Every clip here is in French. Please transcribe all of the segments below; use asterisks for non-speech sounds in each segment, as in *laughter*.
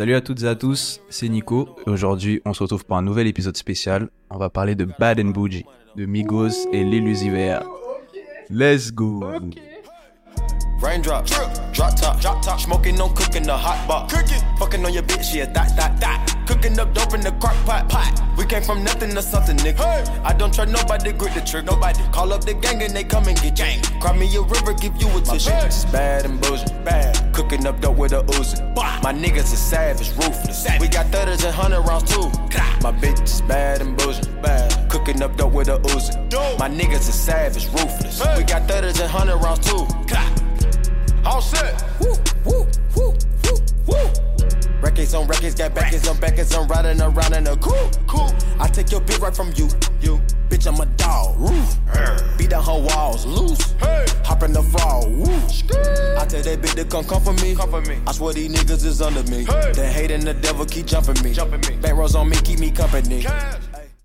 Salut à toutes et à tous, c'est Nico. Aujourd'hui, on se retrouve pour un nouvel épisode spécial. On va parler de Bad and Bougie, de Migos et l'Illusiver. Let's go. Raindrop, drop top, drop top, smoking no cooking the hot box. Cooking, fucking on your bitch, yeah, that, that, that. Cooking up dope in the crock pot, pot. We came from nothing to something, nigga. I don't trust nobody, grip the trick, nobody. Call up the gang and they come and get gang. Cry me a river, give you a tissue. My It's bad and bullshit, bad. Cooking up dope with a Uzi. My niggas is savage, ruthless. We got thudders and hundred rounds too. My bitch is bad and bullshit, bad. Cooking up dope with a Uzi. My niggas is savage, ruthless. We got thudders and hundred rounds too. All set. Woo, woo, woo, woo, woo. Records on records, got backers on backers, I'm riding around in a cool, cool. I take your bitch right from you, you. Bitch, I'm a dog, roof. Beat down her walls, loose. Hop in the fall, woo. I tell that bitch to come come for me. Come for me. I swear these niggas is under me. The hate and the devil keep jumping me. Jumping me. Back rows on me, keep me company.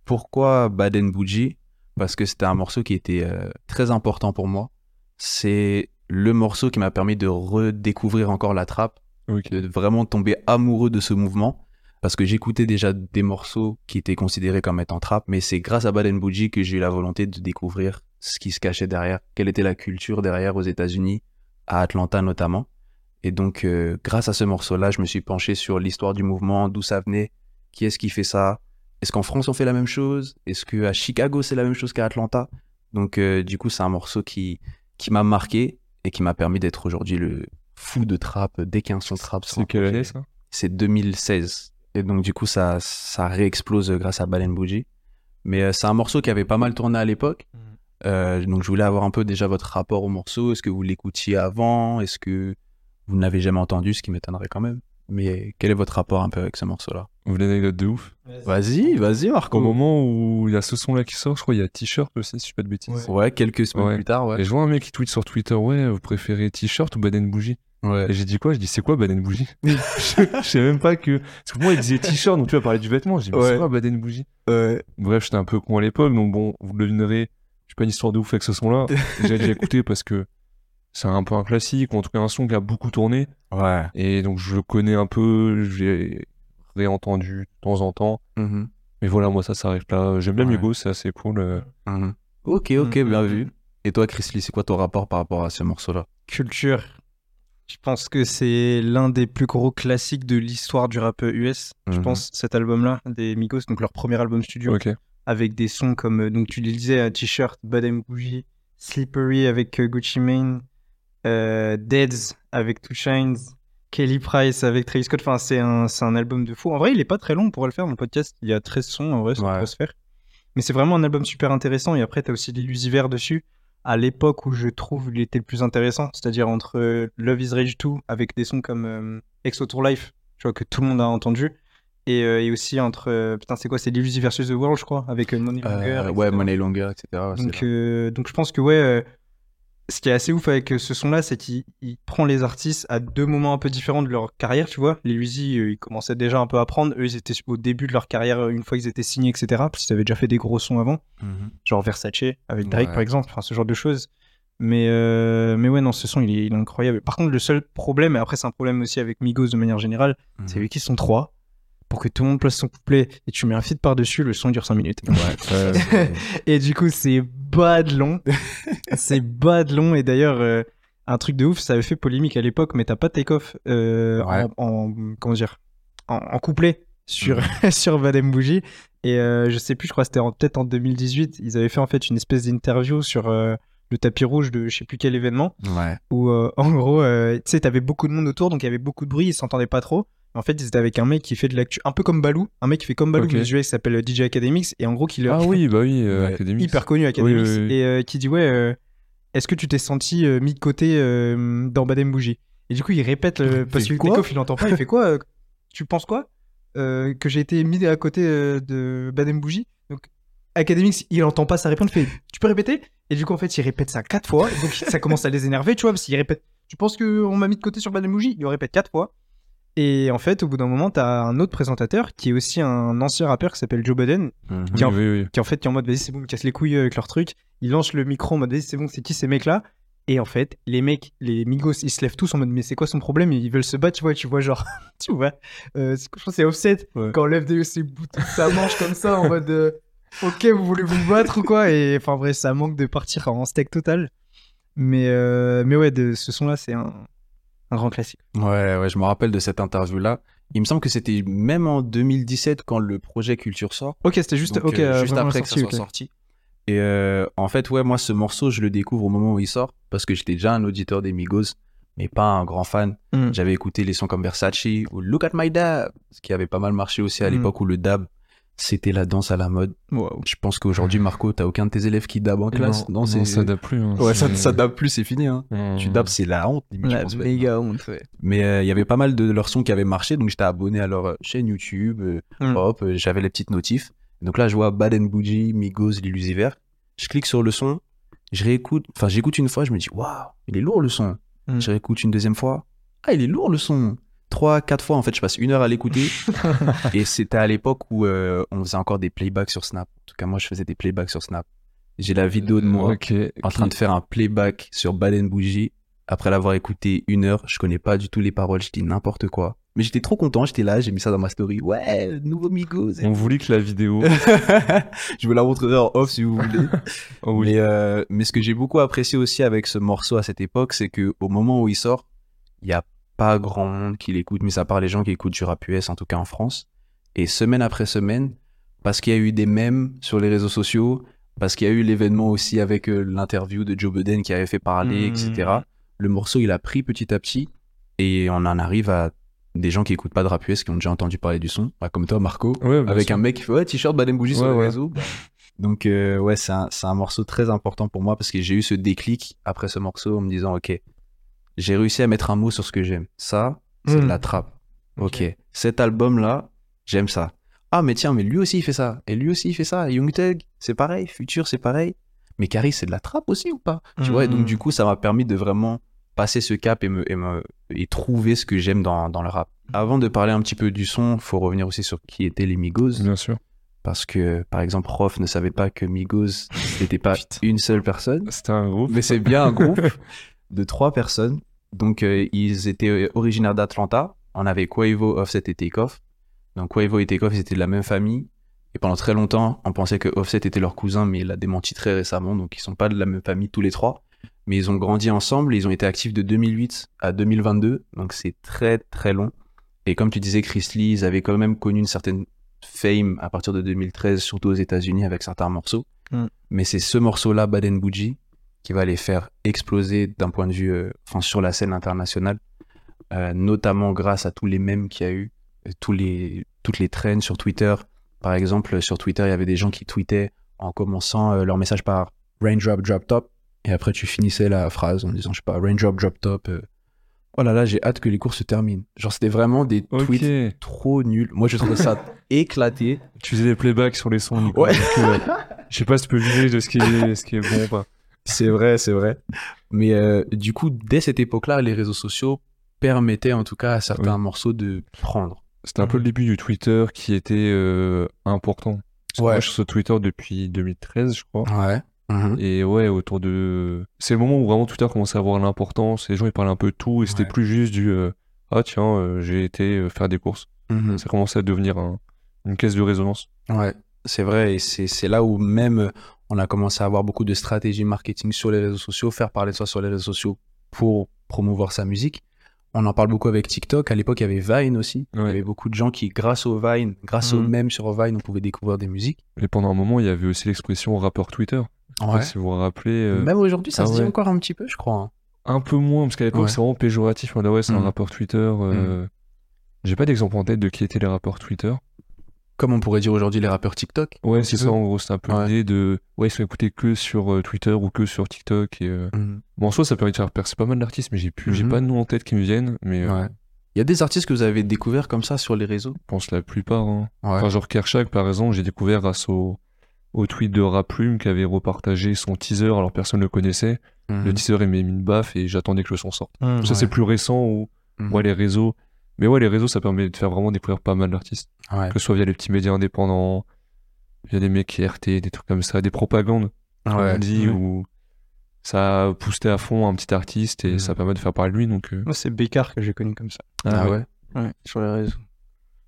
Pourquoi Bad and Bougie? Parce que c'était un morceau qui était euh, très important pour moi. C'est le morceau qui m'a permis de redécouvrir encore la trappe, de vraiment tomber amoureux de ce mouvement. Parce que j'écoutais déjà des morceaux qui étaient considérés comme étant trap, mais c'est grâce à Bad and Bougie que j'ai eu la volonté de découvrir ce qui se cachait derrière, quelle était la culture derrière aux États-Unis, à Atlanta notamment. Et donc, euh, grâce à ce morceau-là, je me suis penché sur l'histoire du mouvement, d'où ça venait, qui est-ce qui fait ça, est-ce qu'en France on fait la même chose, est-ce qu'à Chicago c'est la même chose qu'à Atlanta. Donc, euh, du coup, c'est un morceau qui, qui m'a marqué et qui m'a permis d'être aujourd'hui le fou de trap dès qu'un son trap. un C'est quelle projet. année ça? C'est 2016. Et donc, du coup, ça, ça réexplose grâce à Balen Bougie. Mais euh, c'est un morceau qui avait pas mal tourné à l'époque. Mhm. Euh, donc, je voulais avoir un peu déjà votre rapport au morceau. Est-ce que vous l'écoutiez avant? Est-ce que vous n'avez jamais entendu? Ce qui m'étonnerait quand même. Mais quel est votre rapport un peu avec ce morceau-là? Vous voulez une anecdote de ouf Vas-y, vas-y, Marco. Au moment où il y a ce son là qui sort, je crois il y a T-shirt aussi, si je dis pas de bêtises. Ouais, quelques semaines Ouais. plus tard, ouais. Et je vois un mec qui tweet sur Twitter Ouais, vous préférez T-shirt ou Baden Bougie? Ouais. Et j'ai dit quoi? Je dis C'est quoi Baden Bougie? *laughs* *laughs* Je je sais même pas que. Parce que moi, il disait T-shirt, donc tu vas parler du vêtement. Je dis Mais Ouais. c'est quoi Baden Bougie? Ouais. Bref, j'étais un peu con à l'époque, donc bon, vous le devinerez. J'ai pas une histoire de ouf avec ce son là. *laughs* J'ai déjà écouté parce que c'est un peu un classique, ou en tout cas un son qui a beaucoup tourné. Ouais. Et donc je le connais un peu, j'ai réentendu de temps en temps. Mhm. Mais voilà, moi ça s'arrête là. J'aime bien Ouais. Migos, c'est assez cool. euh. Mhm. Ok, ok, Mhm. bien vu. Et toi, Chrisley, c'est quoi ton rapport par rapport à ce morceau-là? Culture. Je pense que c'est l'un des plus gros classiques de l'histoire du rap US. Je pense cet album-là des Migos, donc leur premier album studio, Ok. avec des sons comme euh, donc tu le disais, euh, T-shirt, Bad and Bougie, Slippery avec Gucci Mane, euh, Deads avec Two Shines, Kelly Price avec Travis Scott. Enfin, c'est un, un album de fou. En vrai, il est pas très long, on pourrait le faire dans le podcast. Il y a 13 sons, en vrai, ça Ouais. pourrait se faire. Mais c'est vraiment un album super intéressant. Et après, t'as aussi l'illusiver dessus. À l'époque où je trouve il était le plus intéressant, c'est-à-dire entre Love is Rage 2 avec des sons comme euh, Exo Tour Life, tu vois, que tout le monde a entendu. Et, euh, et aussi entre. euh, putain, c'est quoi? C'est l'illusive versus The World, je crois, avec Money Longer. Euh, etc. Ouais, Money Longer, etc. ouais, Donc, donc je pense que ouais, ce qui est assez ouf avec euh, ce son-là, c'est qu'il il prend les artistes à deux moments un peu différents de leur carrière, tu vois. Les Uzi, euh, ils commençaient déjà un peu à apprendre. Eux, ils étaient au début de leur carrière euh, une fois qu'ils étaient signés, etc. Parce qu'ils avaient déjà fait des gros sons avant, Mhm. genre Versace avec Drake Ouais. par exemple, enfin ce genre de choses. Mais, euh, mais ouais, non, ce son, il est, il est incroyable. Par contre, le seul problème, et après c'est un problème aussi avec Migos de manière générale, c'est Mhm. vu qu'ils sont trois. Pour que tout le monde place son couplet et tu mets un feat par-dessus, le son dure 5 minutes. Ouais, *laughs* Et du coup, c'est bad long. *laughs* c'est bad long. Et d'ailleurs, euh, un truc de ouf, ça avait fait polémique à l'époque, mais t'as pas take-off euh, Ouais. en, en- comment dire, en, en couplet sur, *laughs* sur Badem Bougie. Et euh, je sais plus, je crois que c'était en- peut-être en 2018, ils avaient fait en fait une espèce d'interview sur le tapis rouge de je sais plus quel événement, où en gros, tu sais, t'avais beaucoup de monde autour, donc il y avait beaucoup de bruit, ils s'entendaient pas trop. En fait, ils étaient avec un mec qui fait de l'actu, un peu comme Balou, un mec qui fait comme Balou, Ok. mais US, qui s'appelle DJ Academics, et en gros, qui leur, Ah oui, bah oui, euh. *laughs* Académique. hyper connu Academics Oui, oui, oui. et euh, qui dit ouais euh, est-ce que tu t'es senti euh, mis de côté euh, dans Badem Bougie? Et du coup il répète euh, parce que Takeoff il entend pas il fait quoi euh, *laughs* tu penses quoi Euh, que j'ai été mis à côté euh, de Badem Bougie? Donc Academics il entend pas sa réponse il fait tu peux répéter? Et du coup en fait il répète ça quatre fois et donc ça commence à les énerver tu vois parce qu'il répète tu penses que on m'a mis de côté sur Badem Bougie? Il le répète quatre fois et en fait au bout d'un moment t'as un autre présentateur qui est aussi un ancien rappeur qui s'appelle Joe Budden oui, oui. qui en fait qui est en mode vas-y c'est bon me cassent les couilles avec leur truc. Il lance le micro en mode vas-y c'est bon c'est qui ces mecs là Et en fait, les mecs, les Migos, ils se lèvent tous en mode, mais c'est quoi son problème? Ils veulent se battre, tu vois, tu vois, genre, *laughs* tu vois, euh, je pense que c'est Offset, quand on lève des, ses boutons, ça mange comme ça, en mode, euh, ok, vous voulez vous battre ou quoi? Et enfin, vrai, ça manque de partir en steak total. Mais, euh, mais ouais, de, ce son-là, c'est un, un grand classique. Ouais, ouais, je me rappelle de cette interview-là. Il me semble que c'était même en 2017 quand le projet Culture sort. Ok, c'était juste, Donc, ok, euh, juste après que sorti, ça soit sorti. Et euh, en fait, ouais, moi, ce morceau, je le découvre au moment où il sort parce que j'étais déjà un auditeur des Migos, mais pas un grand fan. Mm. J'avais écouté les sons comme Versace ou Look at My Dab, ce qui avait pas mal marché aussi à Mm. l'époque où le dab, c'était la danse à la mode. Wow. Je pense qu'aujourd'hui, Marco, t'as aucun de tes élèves qui dab en classe. non, c'est ça dab plus. hein, Ouais, ça, ça dab plus, c'est fini. Hein. Tu dabs, c'est la honte. limite, je La pense, méga honte, ouais. mais euh, il y avait pas mal de leurs sons qui avaient marché, donc j'étais abonné à leur euh, chaîne YouTube. euh, Mm. Hop, euh, j'avais les petites notifs. Donc là, je vois Bad and Bougie, Migos, l'illusiver. Je clique sur le son, je réécoute. Enfin, j'écoute une fois, je me dis, waouh, il est lourd le son. Mm. Je réécoute une deuxième fois. Ah, il est lourd le son. Trois, quatre fois, en fait, je passe une heure à l'écouter. *laughs* et c'était à l'époque où euh, on faisait encore des playbacks sur Snap. En tout cas, moi, je faisais des playbacks sur Snap. J'ai la vidéo de moi en train de faire un playback sur Bad and Bougie. Après l'avoir écouté une heure, je connais pas du tout les paroles, je dis n'importe quoi. Mais j'étais trop content, j'étais là, j'ai mis ça dans ma story. Ouais, nouveau Migos. On voulait que la vidéo. *laughs* je vous la montrerai en off si vous voulez. *laughs* Oh oui. mais, euh, mais ce que j'ai beaucoup apprécié aussi avec ce morceau à cette époque, c'est que au moment où il sort, il y a pas grand monde qui l'écoute, mis à part les gens qui écoutent du rap US, en tout cas en France. Et semaine après semaine, parce qu'il y a eu des mèmes sur les réseaux sociaux, parce qu'il y a eu l'événement aussi avec euh, l'interview de Joe Budden qui avait fait parler, etc. Le morceau, il a pris petit à petit et on en arrive à des gens qui écoutent pas de rap US, qui ont déjà entendu parler du son, Bah, comme toi, Marco, Ouais, avec sûr. un mec qui fait ouais, t-shirt Bad and Bougie sur le ouais. réseau. Donc, euh, ouais, c'est un, c'est un morceau très important pour moi parce que j'ai eu ce déclic après ce morceau en me disant, OK, j'ai réussi à mettre un mot sur ce que j'aime. Ça, c'est de Mm. la trappe. OK. Cet album-là, j'aime ça. Ah, mais tiens, mais lui aussi, il fait ça. Et lui aussi, il fait ça. Young Thug, c'est pareil. Future, c'est pareil. Mais Caris, c'est de la trappe aussi ou pas? Tu vois, et donc Mm. du coup, ça m'a permis de vraiment passer ce cap et, me, et, me- et trouver ce que j'aime dans, dans le rap. Avant de parler un petit peu du son, faut revenir aussi sur qui étaient les Migos. Bien sûr. Parce que, par exemple, Rof ne savait pas que Migos n'était pas *laughs* une seule personne, C'était un groupe. mais c'est bien un groupe *laughs* de trois personnes. Donc, euh, ils étaient originaires d'Atlanta. On avait Quavo, Offset et Takeoff. Donc, Quavo et Takeoff, ils étaient de la même famille. Et pendant très longtemps, on pensait que Offset était leur cousin, mais il l'a démenti très récemment. Donc, ils sont pas de la même famille tous les trois. Mais ils ont grandi ensemble. Ils ont été actifs de 2008 à 2022. Donc, c'est très, très long. Et comme tu disais, Chris Lee, ils avaient quand même connu une certaine fame à partir de 2013, surtout aux États-Unis avec certains morceaux. Mm. Mais c'est ce morceau-là, Bad and Bougie, qui va les faire exploser d'un point de vue, euh, enfin, sur la scène internationale, euh, notamment grâce à tous les mèmes qu'il y a eu, euh, tous les, toutes les trends sur Twitter. Par exemple, sur Twitter, il y avait des gens qui tweetaient en commençant leur message par Raindrop, Drop Top, et après tu finissais la phrase en disant, je sais pas, Raindrop, Drop Top. euh, Oh là là, j'ai hâte que les cours se terminent. Genre, c'était vraiment des tweets trop nuls. Moi, je trouvais ça *laughs* éclaté. Tu faisais des playbacks sur les sons. Nico. Ouais. Donc, euh, je sais pas si tu peux juger de ce qui est, ce qui est bon ou pas. C'est vrai, c'est vrai. Mais euh, du coup, dès cette époque-là, les réseaux sociaux permettaient en tout cas à certains Oui. morceaux de prendre. C'était un peu le début du Twitter qui était euh, important. Ouais. Moi, je suis sur Twitter depuis 2013, je crois. Ouais. Mhm. Et ouais, autour de. C'est le moment où vraiment Twitter commençait à avoir l'importance. Les gens, ils parlaient un peu de tout. Et c'était Ouais. plus juste du. euh, ah, tiens, euh, j'ai été faire des courses. Mhm. Ça commençait à devenir un- une caisse de résonance. Ouais, c'est vrai. Et c'est là où même on a commencé à avoir beaucoup de stratégies marketing sur les réseaux sociaux, faire parler de soi sur les réseaux sociaux pour promouvoir sa musique. On en parle beaucoup avec TikTok. À l'époque, il y avait Vine aussi. Il y avait beaucoup de gens qui, grâce au Vine, grâce aux Mhm. mèmes sur Vine, on pouvait découvrir des musiques. Et pendant un moment, il y avait aussi l'expression rappeur Twitter. Si vous vous rappelez. euh, Même aujourd'hui, ça ah se dit ouais. encore un petit peu, je crois. hein. Un peu moins, parce qu'à l'époque, c'est vraiment péjoratif. On ouais, c'est un Mhm. rappeur Twitter. euh, J'ai pas d'exemple en tête de qui étaient les rappeurs Twitter. Comme on pourrait dire aujourd'hui les rappeurs TikTok. Ouais, c'est ça, en gros. C'est un peu Ouais. l'idée de. Ouais, ils sont écoutés que sur euh, Twitter ou que sur TikTok. Et, euh, Mhm. Bon, en soi, ça permet de faire percer pas mal d'artistes, mais j'ai plus... j'ai Mhm. pas de nom en tête qui me viennent. Mais euh, Ouais. Il y a des artistes que vous avez découverts comme ça sur les réseaux? Je pense la plupart. hein. Ouais. Enfin, genre Kershak, par exemple, j'ai découvert grâce au, au tweet de Raplume qui avait repartagé son teaser, alors personne ne le connaissait. Mhm. Le teaser, il m'a mis une baffe et j'attendais que le son sorte. Ça, c'est plus récent où, ouais, les réseaux. Mais ouais, les réseaux, ça permet de faire vraiment découvrir pas mal d'artistes. Ouais. Que ce soit via les petits médias indépendants, via des mecs qui RT, des trucs comme ça, des propagandes, comme Ouais. on dit, Ouais. ou ça a boosté à fond un petit artiste et Mhm. ça permet de faire parler de lui. Donc, euh, Moi, c'est Bécard que j'ai connu comme ça. Ah ouais. Ouais, sur les réseaux.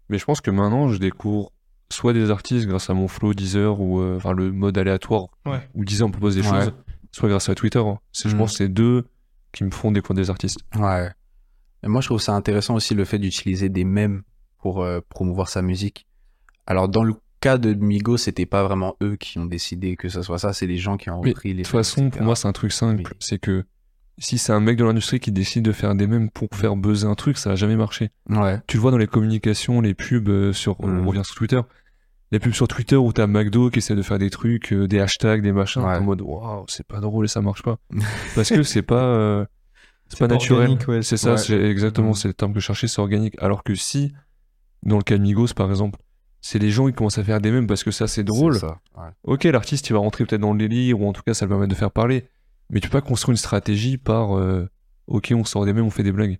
Mais je pense que maintenant, je découvre soit des artistes grâce à mon flow Deezer ou euh, enfin, le mode aléatoire Ouais. où Deezer on propose des Ouais. choses, soit grâce à Twitter. hein. C'est, Je Mhm. pense que c'est deux qui me font découvrir des artistes. Ouais. Et moi, je trouve ça intéressant aussi le fait d'utiliser des mèmes pour euh, promouvoir sa musique. Alors, dans le cas de Migo, c'était pas vraiment eux qui ont décidé que ce soit ça, c'est les gens qui ont repris les De toute façon, pour moi, c'est un truc simple. Mais- C'est que si c'est un mec de l'industrie qui décide de faire des mèmes pour faire buzzer un truc, ça va jamais marcher. Ouais. Tu le vois dans les communications, les pubs euh, sur. On revient sur Twitter. Les pubs sur Twitter où t'as McDo qui essaie de faire des trucs, euh, des hashtags, des machins, Ouais. en mode waouh, c'est pas drôle et ça marche pas. *laughs* Parce que c'est pas. euh, c'est pas pas naturel. ouais, c'est ça, ouais. c'est exactement, Mhm. c'est le terme que je cherchais, c'est organique. Alors que si, dans le cas de Migos par exemple, c'est les gens qui commencent à faire des mèmes parce que ça c'est drôle, C'est ça, ouais. ok, l'artiste il va rentrer peut-être dans le délire ou en tout cas ça le permet de faire parler. Mais tu peux pas construire une stratégie par euh, ok, on sort des mèmes, on fait des blagues.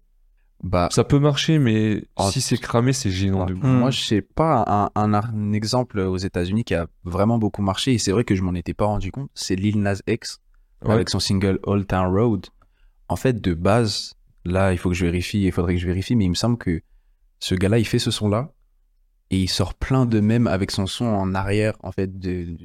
Bah, Ça peut marcher, mais Oh, si c'est cramé, c'est gênant de ouf. Mm. Moi, je sais pas, un, un, un exemple aux États-Unis qui a vraiment beaucoup marché, et c'est vrai que je m'en étais pas rendu compte, c'est Lil Nas X Ouais. avec son single Old Town Road. En fait, de base, là, il faut que je vérifie, il faudrait que je vérifie, mais il me semble que ce gars-là, il fait ce son-là, et il sort plein de mèmes avec son son en arrière, en fait, de, de-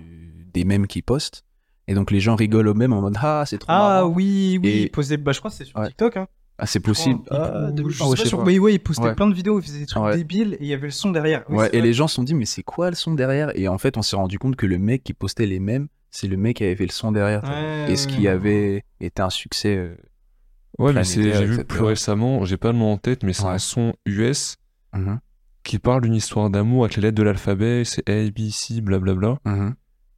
des mèmes qu'il poste. Et donc, les gens rigolent au même en mode Ah, c'est trop Ah marrant. oui, oui, Et- il posait, bah, je crois que c'est sur Ouais. TikTok. Hein. Ah, c'est possible. Il- Ah, ou- de- je ah, ouais, sais pas sur oui, ouais, il postait Ouais. plein de vidéos, il faisait des trucs débiles et il y avait le son derrière. Oui, et vrai. les gens se sont dit, mais c'est quoi le son derrière? Et en fait, on s'est rendu compte que le mec qui postait les mêmes, c'est le mec qui avait fait le son derrière. Et ce qui avait été un succès. Euh, Ouais, mais c'est, j'ai vu plus récemment, j'ai pas le nom en tête, mais c'est Ouais. un son US mhm, qui parle d'une histoire d'amour avec les lettres de l'alphabet, c'est A, B, C, blablabla. mhm.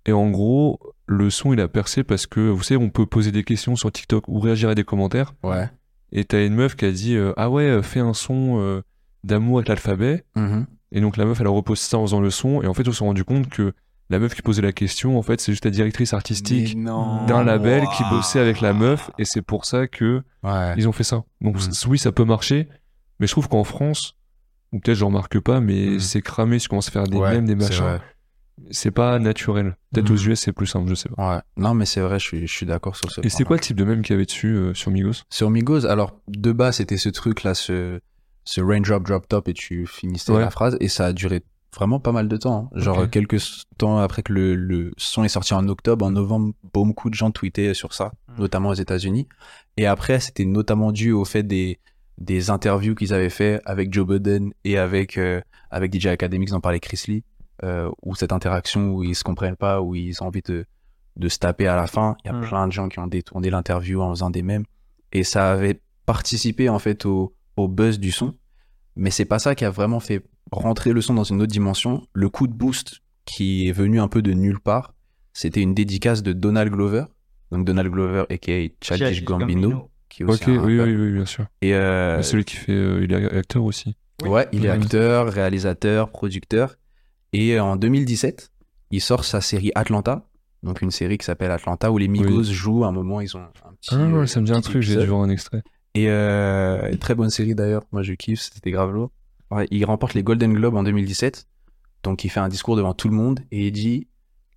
Et en gros, le son il a percé parce que, vous savez, on peut poser des questions sur TikTok ou réagir à des commentaires. Ouais. Et t'as une meuf qui a dit euh, Ah ouais, euh, fais un son euh, d'amour avec l'alphabet. mhm. Et donc la meuf, elle a reposté ça en faisant le son. Et en fait, on s'est rendu compte que la meuf qui posait la question, en fait, c'est juste la directrice artistique d'un label qui bossait avec la meuf. Et c'est pour ça que Ouais. ils ont fait ça. Donc Mm. oui, ça peut marcher. Mais je trouve qu'en France, ou peut-être je remarque pas, mais Mm. c'est cramé, tu commences à faire des Ouais, mèmes, des machins. C'est pas naturel. Peut-être Mm. aux US, c'est plus simple, je sais pas. Ouais. Non, mais c'est vrai, je suis, je suis d'accord sur ce Et c'est quoi le type de mème qu'il y avait dessus euh, sur Migos? Sur Migos, alors, de base, c'était ce truc-là, ce, ce raindrop, drop top, et tu finissais Ouais. la phrase, et ça a duré vraiment pas mal de temps. hein. Genre, Ok. quelques temps après que le, le son est sorti en octobre, en novembre, beaucoup de gens tweetaient sur ça, Mm. notamment aux États-Unis. Et après, c'était notamment dû au fait des, des interviews qu'ils avaient fait avec Joe Budden et avec, euh, avec DJ Academics, dont parlait Chris Lee, euh, où cette interaction où ils se comprennent pas, où ils ont envie de, de se taper à la fin. Il y a Mm. plein de gens qui ont détourné l'interview en faisant des mèmes. Et ça avait participé, en fait, au, au buzz du son. Mais c'est pas ça qui a vraiment fait rentrer le son dans une autre dimension. Le coup de boost qui est venu un peu de nulle part, c'était une dédicace de Donald Glover. Donc Donald Glover, aka Childish Childish Gambino, qui est aussi Ok, un oui, oui, oui, bien sûr. Et euh, celui qui fait. euh, il est acteur aussi. ouais, il est acteur, réalisateur, producteur. Et en 2017, il sort sa série Atlanta. Donc une série qui s'appelle Atlanta où les Migos jouent. À un moment, ils ont un petit. Ah ouais, euh, ça me dit un truc, j'ai dû voir un extrait. Et euh, très bonne série d'ailleurs, moi je kiffe, c'était grave lourd. Ouais, il remporte les Golden Globes en 2017, donc il fait un discours devant tout le monde et il dit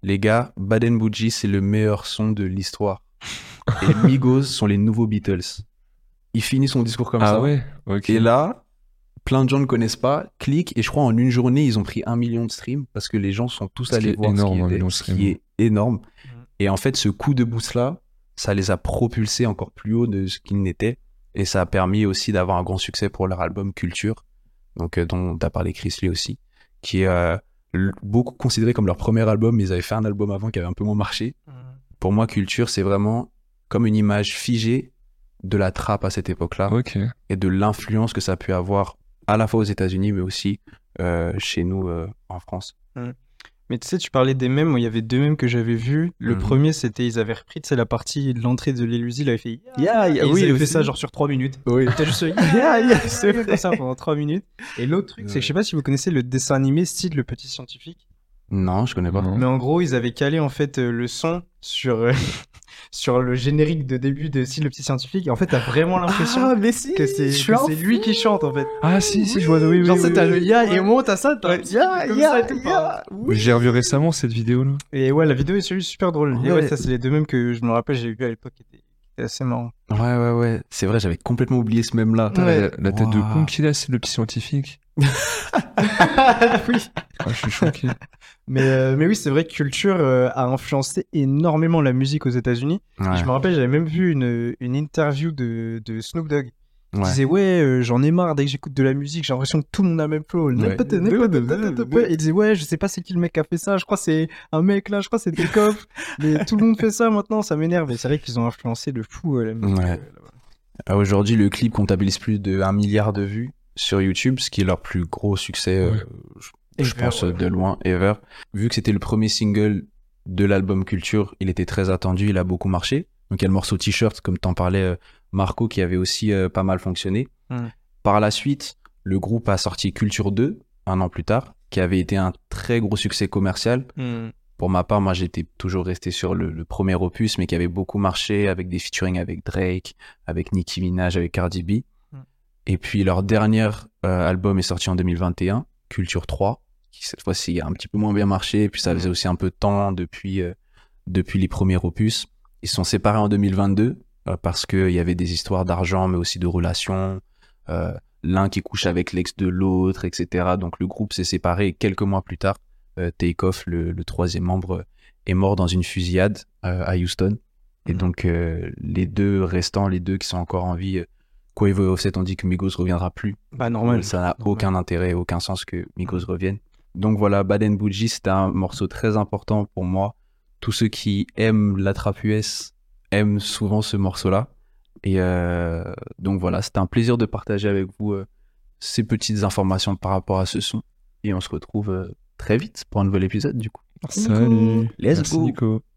Les gars, Baden Bougie c'est le meilleur son de l'histoire. *laughs* et les Migos sont les nouveaux Beatles. Il finit son discours comme ah ça. ouais. Et là, plein de gens ne connaissent pas, cliquent et je crois en une journée ils ont pris un million de streams parce que les gens sont tous Ce allés voir énorme, ce un qui, million de ce qui streams. est énorme. Et en fait, ce coup de boost là, ça les a propulsés encore plus haut de ce qu'ils n'étaient. Et ça a permis aussi d'avoir un grand succès pour leur album Culture, donc euh, dont as parlé Chris Lee aussi, qui est euh, beaucoup considéré comme leur premier album, mais ils avaient fait un album avant qui avait un peu moins marché. Pour moi, Culture, c'est vraiment comme une image figée de la trappe à cette époque-là et de l'influence que ça a pu avoir à la fois aux États-Unis, mais aussi euh, chez nous euh, en France. Mais tu sais, tu parlais des mèmes, moi, il y avait deux mèmes que j'avais vus. Le Mhm. premier, c'était, ils avaient repris, tu sais, la partie de l'entrée de l'Élusie, il avait fait Yeah, Et yeah, ils oui, avaient fait ça genre sur 3 minutes. Oui. T'as juste fait, *laughs* yeah, yeah, comme ça pendant 3 minutes. Et l'autre truc, c'est que je sais pas si vous connaissez le dessin animé style Le Petit Scientifique. Non, je connais pas. Non. Mais en gros, ils avaient calé en fait euh, le son sur, euh, *laughs* sur le générique de début de style Le Petit Scientifique. Et en fait, t'as vraiment l'impression mais si, que c'est que c'est lui qui chante en fait. Ah si, si, je vois. Oui, oui, Genre, oui, c'est oui, t'as oui. le ya et au moment où t'as ça, t'as tout, par- J'ai revu récemment cette vidéo là. Et ouais, la vidéo est super super drôle. Et Ouais. ouais, ça, c'est les deux mêmes que je me rappelle, j'ai vu à l'époque C'est assez marrant. Ouais, ouais, ouais. C'est vrai, j'avais complètement oublié ce même-là. Ouais. La, la tête de con qu'il a, c'est le petit scientifique. *laughs* oui. Ah, je suis choqué. Mais, euh, mais oui, c'est vrai que Culture euh, a influencé énormément la musique aux États-Unis. Ouais, Je me rappelle, j'avais même vu une, une interview de, de Snoop Dogg. Il ouais. disait Ouais, euh, j'en ai marre dès que j'écoute de la musique, j'ai l'impression que tout le monde a le même flow. Il disait Ouais, je sais pas c'est qui le mec qui a fait ça, je crois c'est un mec là, je crois c'est Takeoff. *laughs* Mais tout le monde fait ça maintenant, ça m'énerve. Et c'est vrai qu'ils ont influencé de fou euh, la musique. Ouais. euh. Ah, Aujourd'hui, le clip comptabilise plus de 1 milliard de vues sur YouTube, ce qui est leur plus gros succès, euh, Ouais. je, je Ever, pense, ouais. de loin, ever. Vu que c'était le premier single de l'album Culture, il était très attendu, il a beaucoup marché. Donc il y a le morceau T-shirt, comme t'en parlais, euh, Marco, qui avait aussi euh, pas mal fonctionné. Mm. Par la suite, le groupe a sorti Culture 2, un an plus tard, qui avait été un très gros succès commercial. Hmm. Pour ma part, moi, j'étais toujours resté sur le, le premier opus, mais qui avait beaucoup marché avec des featuring avec Drake, avec Nicki Minaj, avec Cardi B. Mm. Et puis leur dernier euh, album est sorti en 2021, Culture 3, qui cette fois-ci a un petit peu moins bien marché. Et puis ça faisait aussi un peu de temps depuis, euh, depuis les premiers opus. Ils se sont séparés en 2022 euh, parce qu'il y avait des histoires d'argent, mais aussi de relations. Euh, L'un qui couche avec l'ex de l'autre, etc. Donc le groupe s'est séparé et quelques mois plus tard. Euh, Takeoff, le, le troisième membre, est mort dans une fusillade euh, à Houston. Et Mhm. donc, euh, les deux restants, les deux qui sont encore en vie, euh, Quavo et Offset ont dit que Migos reviendra plus. Bah, normal. Ça n'a aucun intérêt, aucun sens que Migos revienne. Donc voilà, Bad and Bougie, c'était un morceau très important pour moi. Tous ceux qui aiment la trap US aiment souvent ce morceau-là. Et euh, donc voilà, c'était un plaisir de partager avec vous euh, ces petites informations par rapport à ce son. Et on se retrouve euh, très vite pour un nouvel épisode du coup. Salut. Let's Merci go. Nico.